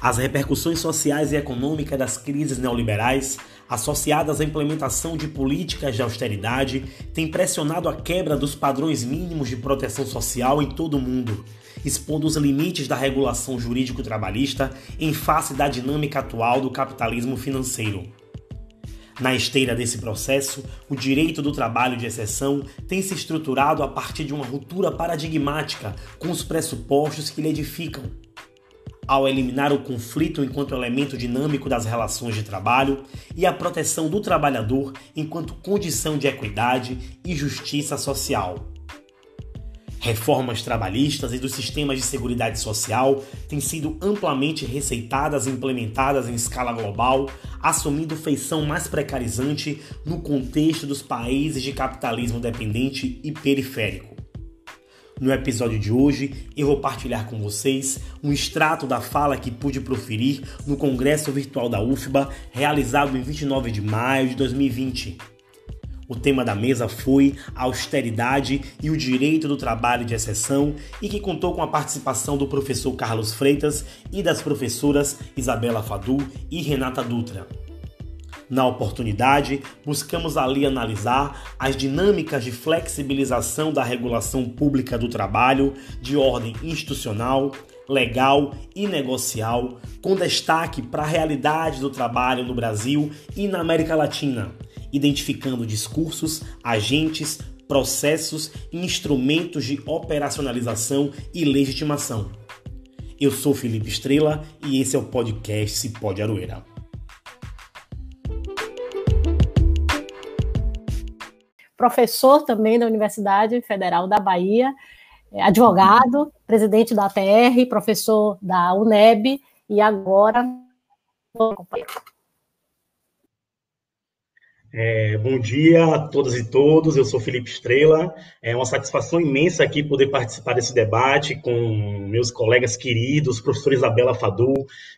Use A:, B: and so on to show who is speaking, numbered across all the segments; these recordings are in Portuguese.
A: As repercussões sociais e econômicas das crises neoliberais, associadas à implementação de políticas de austeridade, têm pressionado a quebra dos padrões mínimos de proteção social em todo o mundo, expondo os limites da regulação jurídico-trabalhista em face da dinâmica atual do capitalismo financeiro. Na esteira desse processo, o direito do trabalho de exceção tem se estruturado a partir de uma ruptura paradigmática com os pressupostos que lhe edificam ao eliminar o conflito enquanto elemento dinâmico das relações de trabalho e a proteção do trabalhador enquanto condição de equidade e justiça social. Reformas trabalhistas e dos sistemas de seguridade social têm sido amplamente receitadas e implementadas em escala global, assumindo feição mais precarizante no contexto dos países de capitalismo dependente e periférico. No episódio de hoje, eu vou partilhar com vocês um extrato da fala que pude proferir no Congresso Virtual da UFBA, realizado em 29 de maio de 2020. O tema da mesa foi a austeridade e o direito do trabalho de exceção e que contou com a participação do professor Carlos Freitas e das professoras Isabela Fadu e Renata Dutra. Na oportunidade, buscamos ali analisar as dinâmicas de flexibilização da regulação pública do trabalho de ordem institucional, legal e negocial, com destaque para a realidade do trabalho no Brasil e na América Latina, identificando discursos, agentes, processos e instrumentos de operacionalização e legitimação. Eu sou Felipe Estrela e esse é o podcast Cipó Aroeira.
B: Professor também da Universidade Federal da Bahia, é, advogado, presidente da ATR, professor da UNEB e agora
A: é, bom dia a todas e todos, eu sou Felipe Estrela. É uma satisfação imensa aqui poder participar desse debate com meus colegas queridos, professor Isabela Fadu,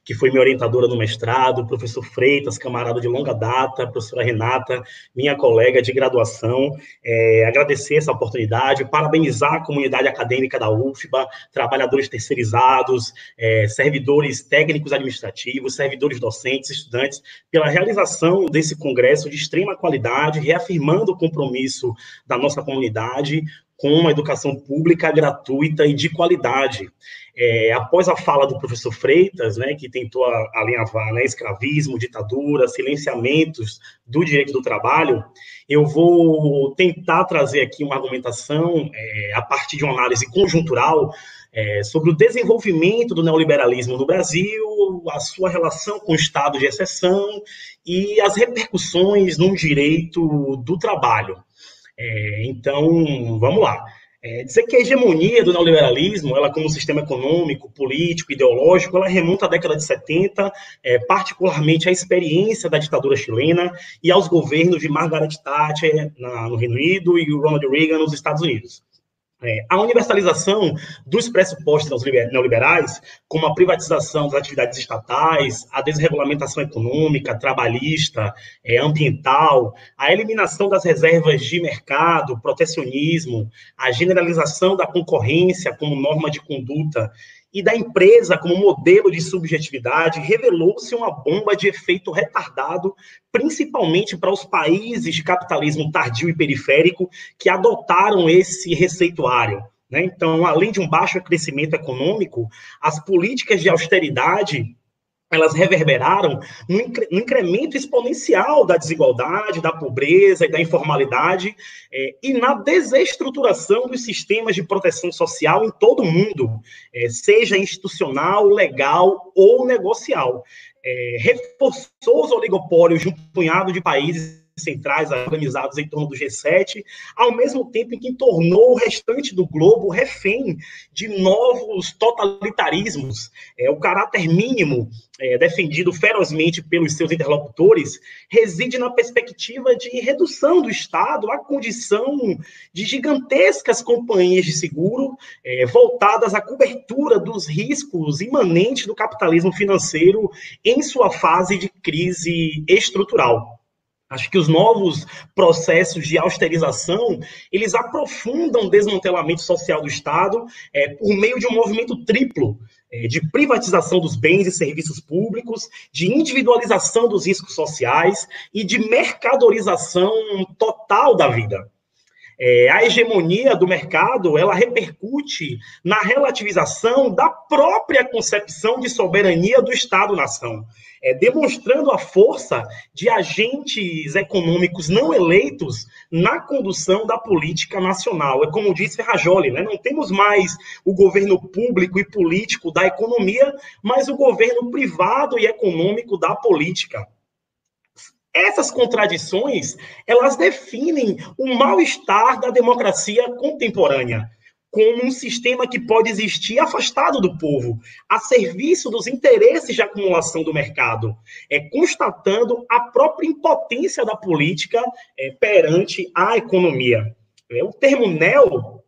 A: que foi minha orientadora no mestrado, professor Freitas, camarada de longa data, professora Renata, minha colega de graduação. É, agradecer essa oportunidade, parabenizar a comunidade acadêmica da UFBA, trabalhadores terceirizados, é, servidores técnicos administrativos, servidores docentes, estudantes, pela realização desse congresso de extrema extrema qualidade, reafirmando o compromisso da nossa comunidade com uma educação pública gratuita e de qualidade. É, após a fala do professor Freitas, né, que tentou alinhavar né, escravismo, ditadura, silenciamentos do direito do trabalho, eu vou tentar trazer aqui uma argumentação é, a partir de uma análise conjuntural é, sobre o desenvolvimento do neoliberalismo no Brasil, a sua relação com o estado de exceção e as repercussões no direito do trabalho. É, então, vamos lá. É, dizer que a hegemonia do neoliberalismo, ela como sistema econômico, político, ideológico, ela remonta à década de 70, é, particularmente à experiência da ditadura chilena e aos governos de Margaret Thatcher na, no Reino Unido e Ronald Reagan nos Estados Unidos. É, a universalização dos pressupostos neoliberais, como a privatização das atividades estatais, a desregulamentação econômica, trabalhista, é, ambiental, a eliminação das reservas de mercado, protecionismo, a generalização da concorrência como norma de conduta e da empresa como modelo de subjetividade revelou-se uma bomba de efeito retardado, principalmente para os países de capitalismo tardio e periférico que adotaram esse receituário. Né? Então, além de um baixo crescimento econômico, as políticas de austeridade elas reverberaram no, incremento exponencial da desigualdade, da pobreza e da informalidade, é, e na desestruturação dos sistemas de proteção social em todo o mundo, é, seja institucional, legal ou negocial. É, reforçou os oligopólios de um punhado de países centrais organizados em torno do G7, ao mesmo tempo em que tornou o restante do globo refém de novos totalitarismos. É, o caráter mínimo é, defendido ferozmente pelos seus interlocutores reside na perspectiva de redução do Estado à condição de gigantescas companhias de seguro é, voltadas à cobertura dos riscos imanentes do capitalismo financeiro em sua fase de crise estrutural. Acho que os novos processos de austerização, eles aprofundam o desmantelamento social do Estado é, por meio de um movimento triplo, é, de privatização dos bens e serviços públicos, de individualização dos riscos sociais e de mercadorização total da vida. É, a hegemonia do mercado ela repercute na relativização da própria concepção de soberania do Estado-nação, é, demonstrando a força de agentes econômicos não eleitos na condução da política nacional. É como disse Ferrajoli, né? não temos mais o governo público e político da economia, mas o governo privado e econômico da política. Essas contradições, elas definem o mal-estar da democracia contemporânea como um sistema que pode existir afastado do povo, a serviço dos interesses de acumulação do mercado, é, constatando a própria impotência da política é, perante a economia. É, o termo neo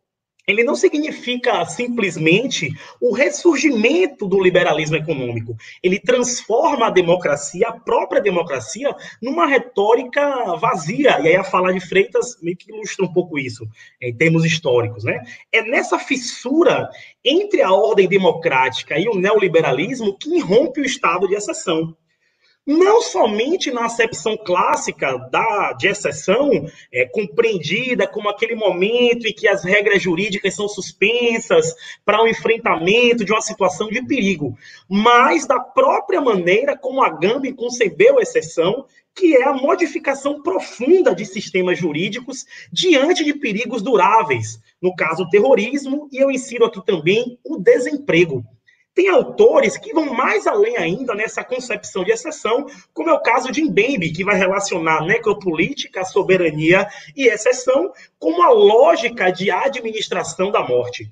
A: ele não significa simplesmente o ressurgimento do liberalismo econômico. Ele transforma a democracia, a própria democracia, numa retórica vazia. E aí a fala de Freitas meio que ilustra um pouco isso, em termos históricos. Né? É nessa fissura entre a ordem democrática e o neoliberalismo que irrompe o estado de exceção não somente na acepção clássica da, de exceção, é, compreendida como aquele momento em que as regras jurídicas são suspensas para o enfrentamento de uma situação de perigo, mas da própria maneira como a Gambi concebeu a exceção, que é a modificação profunda de sistemas jurídicos diante de perigos duráveis, no caso o terrorismo, e eu insiro aqui também o desemprego. Tem autores que vão mais além ainda nessa concepção de exceção, como é o caso de Mbembe, que vai relacionar necropolítica, soberania e exceção com uma lógica de administração da morte.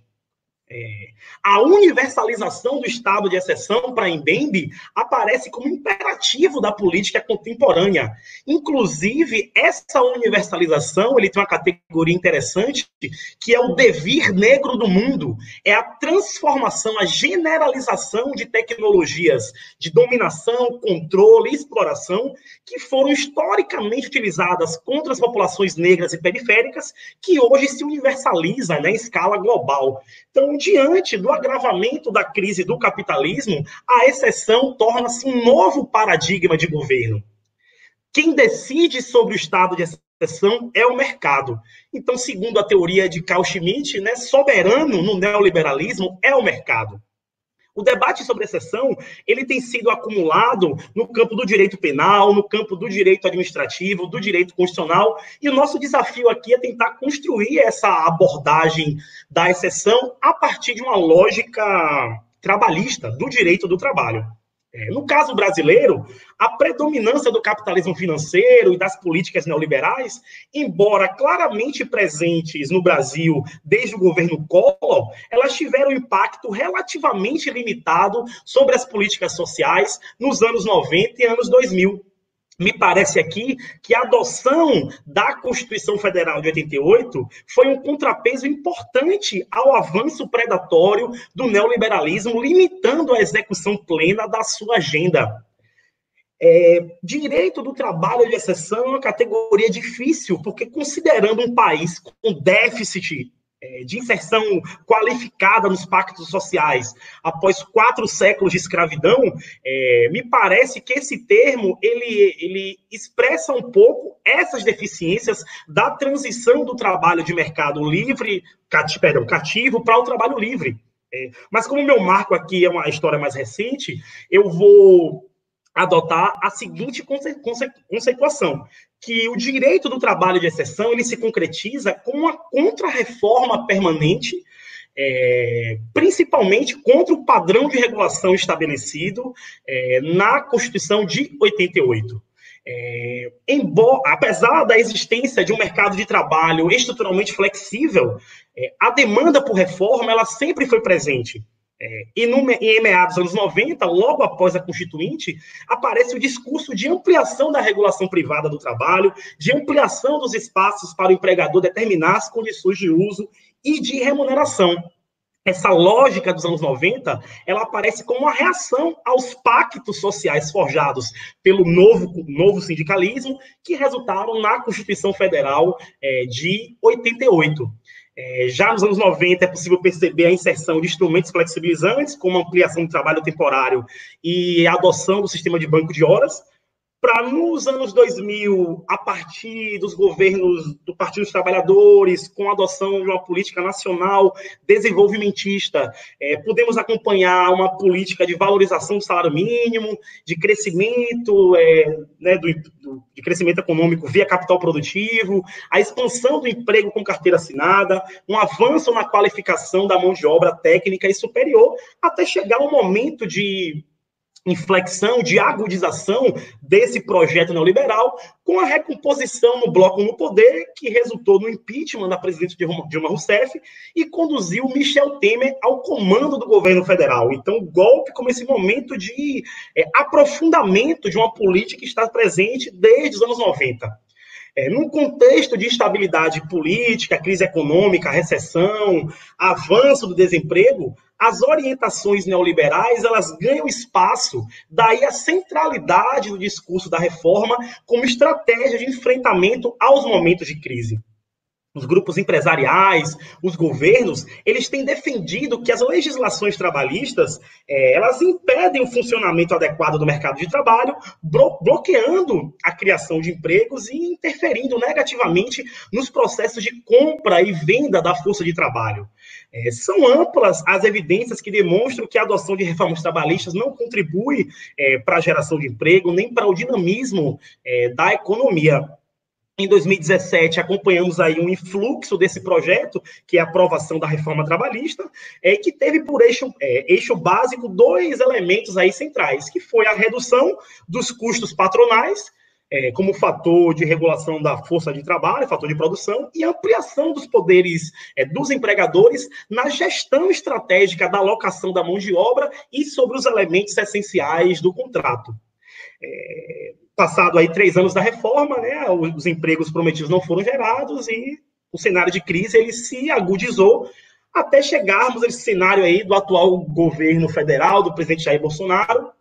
A: É, a universalização do estado de exceção para Mbembe aparece como imperativo da política contemporânea. Inclusive, essa universalização ele tem uma categoria interessante, que é o devir negro do mundo. É a transformação, a generalização de tecnologias de dominação, controle e exploração que foram historicamente utilizadas contra as populações negras e periféricas, que hoje se universaliza né, em escala global. Então, diante do agravamento da crise do capitalismo, a exceção torna-se um novo paradigma de governo. Quem decide sobre o estado de exceção é o mercado. Então, segundo a teoria de Carl Schmitt, né, soberano no neoliberalismo é o mercado. O debate sobre exceção, ele tem sido acumulado no campo do direito penal, no campo do direito administrativo, do direito constitucional, e o nosso desafio aqui é tentar construir essa abordagem da exceção a partir de uma lógica trabalhista do direito do trabalho. É, no caso brasileiro, a predominância do capitalismo financeiro e das políticas neoliberais, embora claramente presentes no Brasil desde o governo Collor, elas tiveram impacto relativamente limitado sobre as políticas sociais nos anos 90 e anos 2000 me parece aqui que a adoção da Constituição Federal de 88 foi um contrapeso importante ao avanço predatório do neoliberalismo, limitando a execução plena da sua agenda. É, direito do trabalho de exceção é uma categoria difícil, porque considerando um país com déficit de inserção qualificada nos pactos sociais após quatro séculos de escravidão, é, me parece que esse termo ele, ele expressa um pouco essas deficiências da transição do trabalho de mercado livre, cati, perdão, cativo para o trabalho livre. É, mas como meu marco aqui é uma história mais recente, eu vou adotar a seguinte conce conce conceituação, que o direito do trabalho de exceção ele se concretiza com uma contra-reforma permanente, é, principalmente contra o padrão de regulação estabelecido é, na Constituição de 88. É, embora, apesar da existência de um mercado de trabalho estruturalmente flexível, é, a demanda por reforma ela sempre foi presente. É, e, no, em meados dos anos 90, logo após a Constituinte, aparece o discurso de ampliação da regulação privada do trabalho, de ampliação dos espaços para o empregador determinar as condições de uso e de remuneração. essa lógica dos anos 90, ela aparece como uma reação aos pactos sociais forjados pelo novo, novo sindicalismo, que resultaram na Constituição Federal é, de 88. É, já nos anos 90 é possível perceber a inserção de instrumentos flexibilizantes, como ampliação do trabalho temporário e a adoção do sistema de banco de horas, para nos anos 2000, a partir dos governos do Partido dos Trabalhadores, com a adoção de uma política nacional desenvolvimentista, é, podemos acompanhar uma política de valorização do salário mínimo, de crescimento, é, né, do, do, de crescimento econômico via capital produtivo, a expansão do emprego com carteira assinada, um avanço na qualificação da mão de obra técnica e superior, até chegar ao momento de inflexão, de agudização desse projeto neoliberal, com a recomposição no bloco no poder, que resultou no impeachment da presidente Dilma Rousseff e conduziu Michel Temer ao comando do governo federal. Então, golpe como esse momento de é, aprofundamento de uma política que está presente desde os anos 90. É, num contexto de instabilidade política, crise econômica, recessão, avanço do desemprego, as orientações neoliberais elas ganham espaço, daí a centralidade do discurso da reforma como estratégia de enfrentamento aos momentos de crise os grupos empresariais, os governos, eles têm defendido que as legislações trabalhistas é, elas impedem o funcionamento adequado do mercado de trabalho, bloqueando a criação de empregos e interferindo negativamente nos processos de compra e venda da força de trabalho. É, são amplas as evidências que demonstram que a adoção de reformas trabalhistas não contribui é, para a geração de emprego nem para o dinamismo é, da economia. Em 2017, acompanhamos aí um influxo desse projeto, que é a aprovação da reforma trabalhista, é, que teve por eixo, é, eixo básico dois elementos aí centrais, que foi a redução dos custos patronais, é, como fator de regulação da força de trabalho, fator de produção, e ampliação dos poderes é, dos empregadores na gestão estratégica da alocação da mão de obra e sobre os elementos essenciais do contrato. É, passado aí três anos da reforma, né, os empregos prometidos não foram gerados e o cenário de crise ele se agudizou até chegarmos a esse cenário aí do atual governo federal, do presidente Jair Bolsonaro,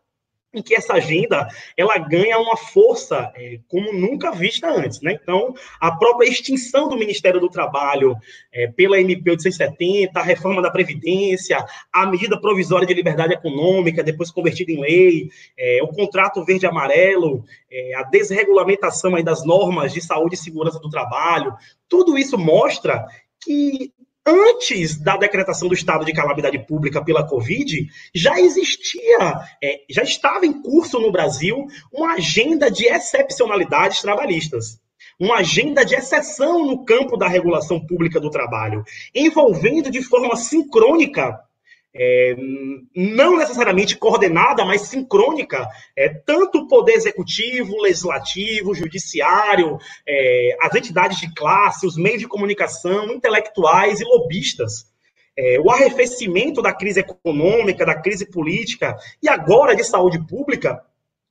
A: em que essa agenda ela ganha uma força é, como nunca vista antes. Né? Então, a própria extinção do Ministério do Trabalho é, pela MP 870, a reforma da Previdência, a medida provisória de liberdade econômica, depois convertida em lei, é, o contrato verde-amarelo, é, a desregulamentação das normas de saúde e segurança do trabalho, tudo isso mostra que antes da decretação do estado de calamidade pública pela Covid, já existia, é, já estava em curso no Brasil uma agenda de excepcionalidades trabalhistas. Uma agenda de exceção no campo da regulação pública do trabalho, envolvendo de forma sincrônica é, não necessariamente coordenada, mas sincrônica, é, tanto o poder executivo, legislativo, judiciário, é, as entidades de classe, os meios de comunicação, intelectuais e lobistas. É, o arrefecimento da crise econômica, da crise política e agora de saúde pública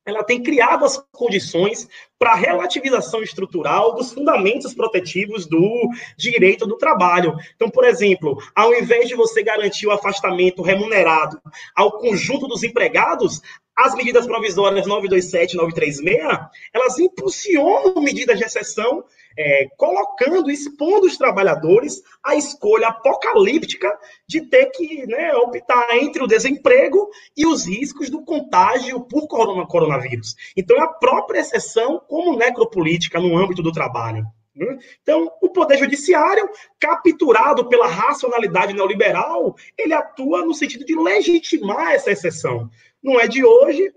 A: ela tem criado as condições para a relativização estrutural dos fundamentos protetivos do direito do trabalho. Então, por exemplo, ao invés de você garantir o afastamento remunerado ao conjunto dos empregados, as medidas provisórias 927 e 936, elas impulsionam medidas de exceção é, colocando, expondo os trabalhadores à escolha apocalíptica de ter que né, optar entre o desemprego e os riscos do contágio por coronavírus. Então, é a própria exceção como necropolítica no âmbito do trabalho. Né? Então, o Poder Judiciário, capturado pela racionalidade neoliberal, ele atua no sentido de legitimar essa exceção. Não é de hoje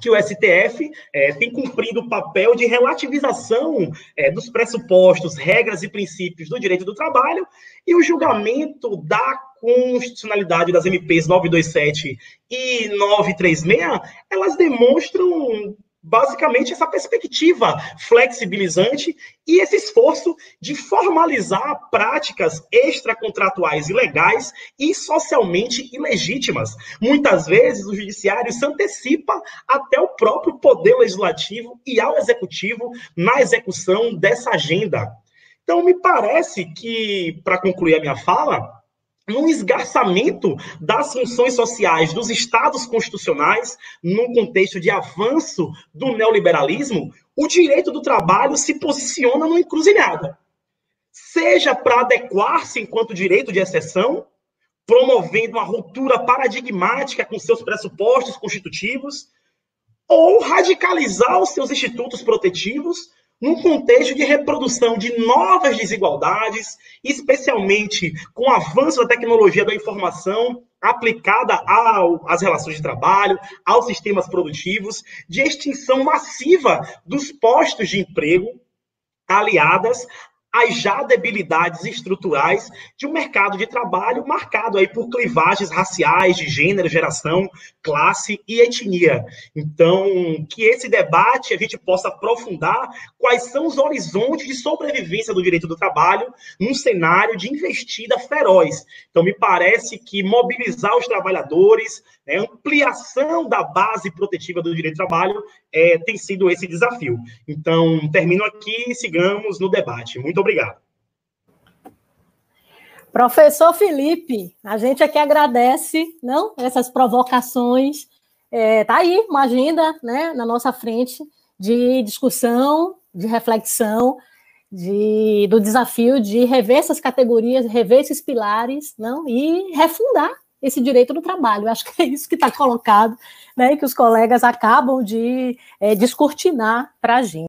A: que o STF é, tem cumprido o papel de relativização é, dos pressupostos, regras e princípios do direito do trabalho e o julgamento da constitucionalidade das MPs 927 e 936, elas demonstram basicamente essa perspectiva flexibilizante e esse esforço de formalizar práticas extracontratuais ilegais e socialmente ilegítimas. Muitas vezes o judiciário se antecipa até o próprio poder legislativo e ao executivo na execução dessa agenda. Então, me parece que, para concluir a minha fala, num esgarçamento das funções sociais dos estados constitucionais, num contexto de avanço do neoliberalismo, o direito do trabalho se posiciona numa encruzilhada. Seja para adequar-se enquanto direito de exceção, promovendo uma ruptura paradigmática com seus pressupostos constitutivos, ou radicalizar os seus institutos protetivos num contexto de reprodução de novas desigualdades, especialmente com o avanço da tecnologia da informação aplicada ao, às relações de trabalho, aos sistemas produtivos, de extinção massiva dos postos de emprego, aliadas as já debilidades estruturais de um mercado de trabalho marcado aí por clivagens raciais, de gênero, geração, classe e etnia. Então, que esse debate a gente possa aprofundar quais são os horizontes de sobrevivência do direito do trabalho num cenário de investida feroz. Então, me parece que mobilizar os trabalhadores, né, ampliação da base protetiva do direito do trabalho é, tem sido esse desafio. Então, termino aqui e sigamos no debate. Muito obrigado.
B: Professor Felipe, a gente aqui agradece não essas provocações. É, tá aí uma agenda né, na nossa frente de discussão, de reflexão, de, do desafio de rever essas categorias, rever esses pilares não, e refundar esse direito do trabalho. Acho que é isso que está colocado, né, que os colegas acabam de é, descortinar para a gente.